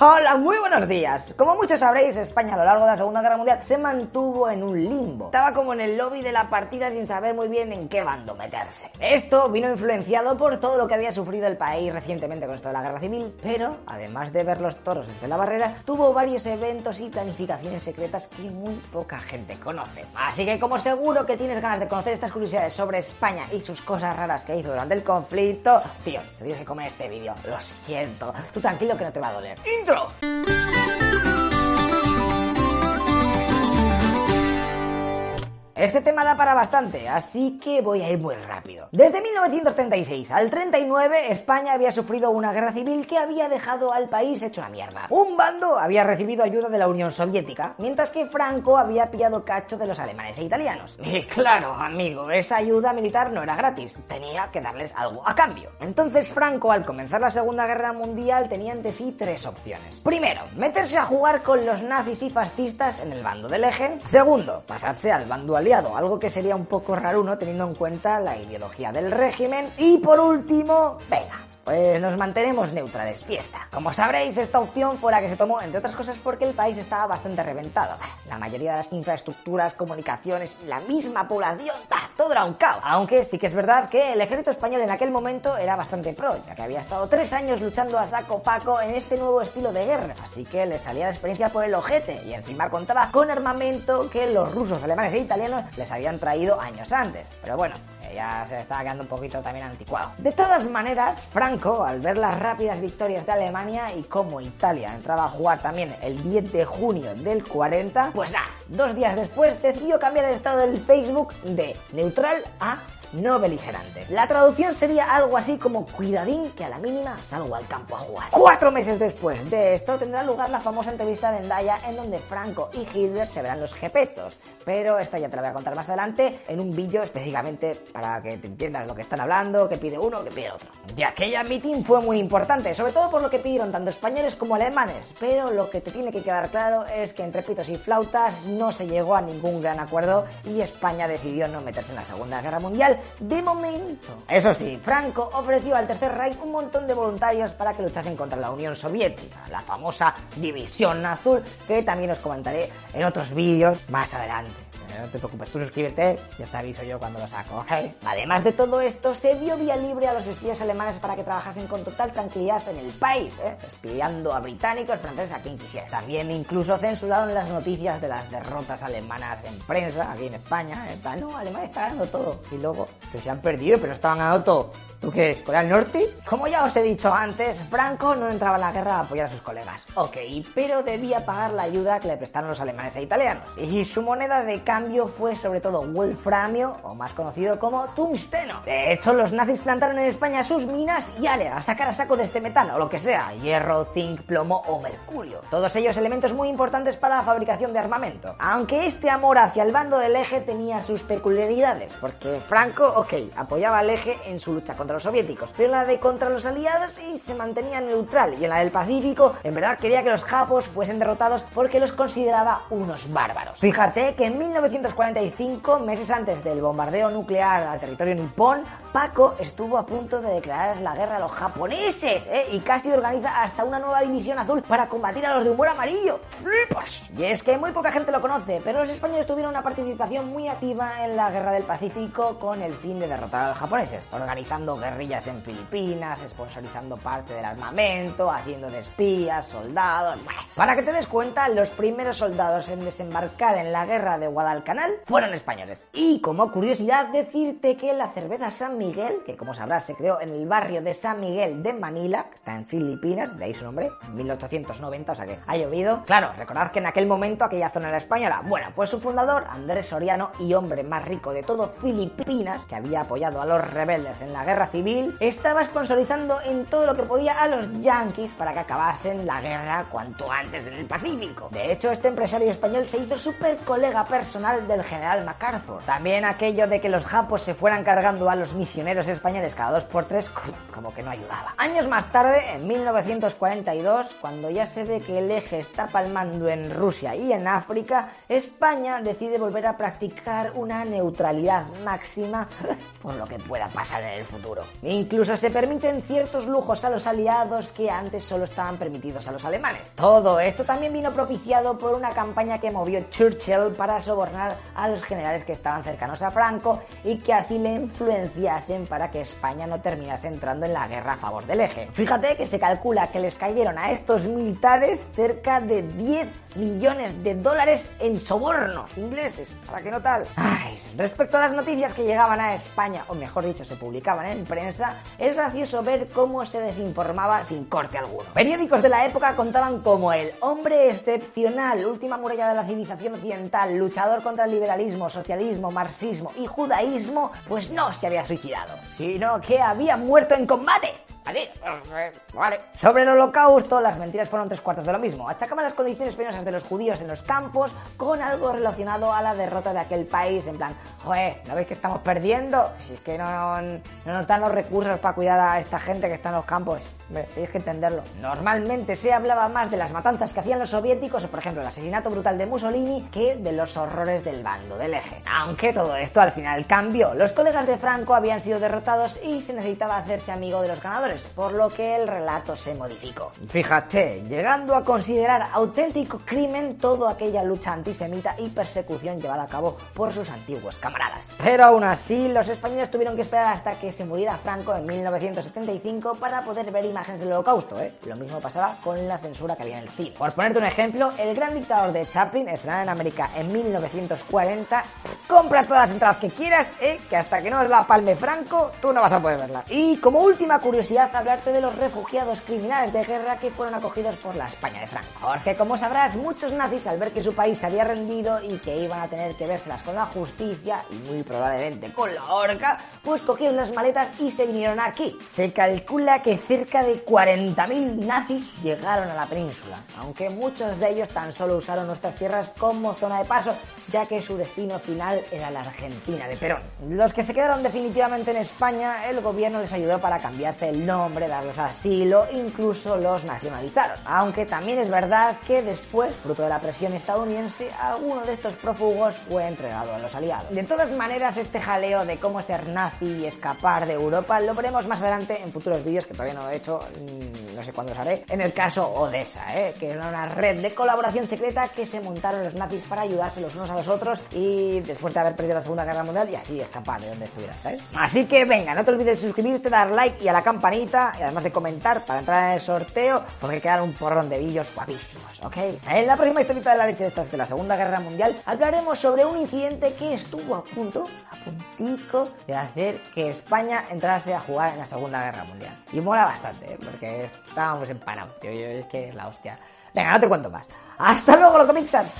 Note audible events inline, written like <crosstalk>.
Hola, muy buenos días. Como muchos sabréis, España a lo largo de la Segunda Guerra Mundial se mantuvo en un limbo. Estaba como en el lobby de la partida sin saber muy bien en qué bando meterse. Esto vino influenciado por todo lo que había sufrido el país recientemente con esto de la guerra civil, pero además de ver los toros desde la barrera, tuvo varios eventos y planificaciones secretas que muy poca gente conoce. Así que como seguro que tienes ganas de conocer estas curiosidades sobre España y sus cosas raras que hizo durante el conflicto, tío, te tienes que comer este vídeo. Lo siento. Tú tranquilo que no te va a doler. Intro. Este tema da para bastante, así que voy a ir muy rápido. Desde 1936 al 39, España había sufrido una guerra civil que había dejado al país hecho una mierda. Un bando había recibido ayuda de la Unión Soviética, mientras que Franco había pillado cacho de los alemanes e italianos. <laughs> Y claro, amigo, esa ayuda militar no era gratis, tenía que darles algo a cambio. Entonces Franco, al comenzar la Segunda Guerra Mundial, tenía ante sí tres opciones. Primero, meterse a jugar con los nazis y fascistas en el bando del eje. Segundo, pasarse al bando aliado algo que sería un poco raro. Teniendo en cuenta la ideología del régimen. Y por último, venga, pues nos mantenemos neutrales, fiesta. Como sabréis, esta opción fue la que se tomó, entre otras cosas, porque el país estaba bastante reventado. La mayoría de las infraestructuras, comunicaciones, la misma población, todo era un caos. Aunque sí que es verdad que el ejército español en aquel momento era bastante pro, ya que había estado tres años luchando a saco paco en este nuevo estilo de guerra. Así que le salía la experiencia por el ojete y encima contaba con armamento que los rusos, alemanes e italianos les habían traído años antes. Pero bueno, ya se estaba quedando un poquito también anticuado. De todas maneras, Al ver las rápidas victorias de Alemania y cómo Italia entraba a jugar también el 10 de junio del 40, pues nada, dos días después decidió cambiar el estado del Facebook de neutral a no beligerante. La traducción sería algo así como cuidadín que a la mínima salgo al campo a jugar. Cuatro meses después de esto tendrá lugar la famosa entrevista de Endaya en donde Franco y Hitler se verán los jepetos. Pero esta ya te la voy a contar más adelante en un vídeo específicamente para que te entiendas lo que están hablando, que pide uno, que pide otro. Y aquella meeting fue muy importante, sobre todo por lo que pidieron tanto españoles como alemanes. Pero lo que te tiene que quedar claro es que entre pitos y flautas no se llegó a ningún gran acuerdo y España decidió no meterse en la Segunda Guerra Mundial de momento. Eso sí, Franco ofreció al Tercer Reich un montón de voluntarios para que luchasen contra la Unión Soviética, la famosa División Azul, que también os comentaré en otros vídeos más adelante no te preocupes, tú suscríbete, ya te aviso yo cuando lo saco. Además de todo esto, se dio vía libre a los espías alemanes para que trabajasen con total tranquilidad en el país, ¿eh? espiando a británicos, franceses, a quien quisiera. También incluso censuraron las noticias de las derrotas alemanas en prensa, aquí en España, ¿eh? no, Alemania está ganando todo. Y luego, que se han perdido, pero estaban ganando todo. ¿Tú qué es? ¿Corea del Norte? Como ya os he dicho antes, Franco no entraba en la guerra a apoyar a sus colegas. Ok, pero debía pagar la ayuda que le prestaron los alemanes e italianos. Y su moneda de cambio fue sobre todo wolframio, o más conocido como tungsteno. De hecho, los nazis plantaron en España sus minas y ale, a sacar a saco de este metal, o lo que sea, hierro, zinc, plomo o mercurio. Todos ellos elementos muy importantes para la fabricación de armamento. Aunque este amor hacia el bando del eje tenía sus peculiaridades, porque Franco, ok, apoyaba al eje en su lucha contra los soviéticos, pero en la de contra los aliados y se mantenía neutral, y en la del Pacífico, en verdad quería que los japos fuesen derrotados porque los consideraba unos bárbaros. Fíjate que en 1945, meses antes del bombardeo nuclear al territorio nipón, Paco estuvo a punto de declarar la guerra a los japoneses, ¿eh? y casi organiza hasta una nueva división azul para combatir a los de humor amarillo. ¡Flipas! Y es que muy poca gente lo conoce, pero los españoles tuvieron una participación muy activa en la guerra del Pacífico con el fin de derrotar a los japoneses, organizando guerrillas en Filipinas, sponsorizando parte del armamento, haciendo de espías, soldados. Para que te des cuenta, los primeros soldados en desembarcar en la guerra de Guadalcanal fueron españoles. Y como curiosidad, decirte que la cerveza San Miguel, que como sabrás se creó en el barrio de San Miguel de Manila, que está en Filipinas, de ahí su nombre, 1890, o sea que ha llovido. Claro, recordad que en aquel momento aquella zona era española. Bueno, pues su fundador, Andrés Soriano, y hombre más rico de todo Filipinas, que había apoyado a los rebeldes en la guerra civil, estaba sponsorizando en todo lo que podía a los yanquis para que acabasen la guerra cuanto antes en el Pacífico. De hecho, este empresario español se hizo súper colega personal del general MacArthur. También aquello de que los japos se fueran cargando a los misioneros españoles cada dos por tres, como que no ayudaba. Años más tarde, en 1942, cuando ya se ve que el eje está palmando en Rusia y en África, España decide volver a practicar una neutralidad máxima <laughs> por lo que pueda pasar en el futuro. todo. Incluso se permiten ciertos lujos a los aliados que antes solo estaban permitidos a los alemanes. Todo esto también vino propiciado por una campaña que movió Churchill para sobornar a los generales que estaban cercanos a Franco y que así le influenciasen para que España no terminase entrando en la guerra a favor del eje. Fíjate que se calcula que les cayeron a estos militares cerca de 10 millones de dólares en sobornos ingleses, para que no tal. Respecto a las noticias que llegaban a España, o mejor dicho, se publicaban en prensa, es gracioso ver cómo se desinformaba sin corte alguno. Periódicos de la época contaban como el hombre excepcional, última muralla de la civilización occidental, luchador contra el liberalismo, socialismo, marxismo y judaísmo, pues no se había suicidado, sino que había muerto en combate. Vale. Sobre el holocausto, las mentiras fueron tres cuartos de lo mismo. Achacaban las condiciones penosas de los judíos en los campos con algo relacionado a la derrota de aquel país. En plan, joder, ¿no veis que estamos perdiendo? Si es que no, no nos dan los recursos para cuidar a esta gente que está en los campos. Tenéis que entenderlo. Normalmente se hablaba más de las matanzas que hacían los soviéticos, o por ejemplo el asesinato brutal de Mussolini, que de los horrores del bando del eje. Aunque todo esto al final cambió. Los colegas de Franco habían sido derrotados y se necesitaba hacerse amigo de los ganadores, por lo que el relato se modificó. Fíjate, llegando a considerar auténtico crimen toda aquella lucha antisemita y persecución llevada a cabo por sus antiguos camaradas. Pero aún así, los españoles tuvieron que esperar hasta que se muriera Franco en 1975 para poder ver imágenes del holocausto, ¿eh? Lo mismo pasaba con la censura que había en el cine. Por ponerte un ejemplo, El gran dictador de Chaplin, estrenada en América en 1940, compra todas las entradas que quieras, ¿eh? Que hasta que no es la palme Franco, tú no vas a poder verla. Y como última curiosidad, hablarte de los refugiados criminales de guerra que fueron acogidos por la España de Franco. Porque como sabrás, muchos nazis al ver que su país se había rendido y que iban a tener que vérselas con la justicia y muy probablemente con la horca, pues cogieron las maletas y se vinieron aquí. Se calcula que cerca de 40.000 nazis llegaron a la península, aunque muchos de ellos tan solo usaron nuestras tierras como zona de paso, ya que su destino final era la Argentina de Perón. Los que se quedaron definitivamente en España, el gobierno les ayudó para cambiarse el nombre, darles asilo, incluso los nacionalizaron. Aunque también es verdad que después, fruto de la presión estadounidense, alguno de estos prófugos fue entregado a los aliados. De todas maneras, este jaleo de cómo ser nazi y escapar de Europa lo veremos más adelante en futuros vídeos que todavía no he hecho Mm, no sé cuándo os haré, en el caso Odessa, ¿eh? que era una red de colaboración secreta que se montaron los nazis para ayudarse los unos a los otros y después de haber perdido la Segunda Guerra Mundial y así escapar de donde estuvieras, ¿sabes? Así que venga, no te olvides de suscribirte, dar like y a la campanita y además de comentar para entrar en el sorteo porque quedan un porrón de vídeos guapísimos, ¿ok? En la próxima historia de la leche de estas de la Segunda Guerra Mundial hablaremos sobre un incidente que estuvo a punto, a puntico de hacer que España entrase a jugar en la Segunda Guerra Mundial. Y mola bastante, ¿eh? porque estábamos empanados, tío. es que es la hostia. Venga, no te cuento más. ¡Hasta luego, Locomixers!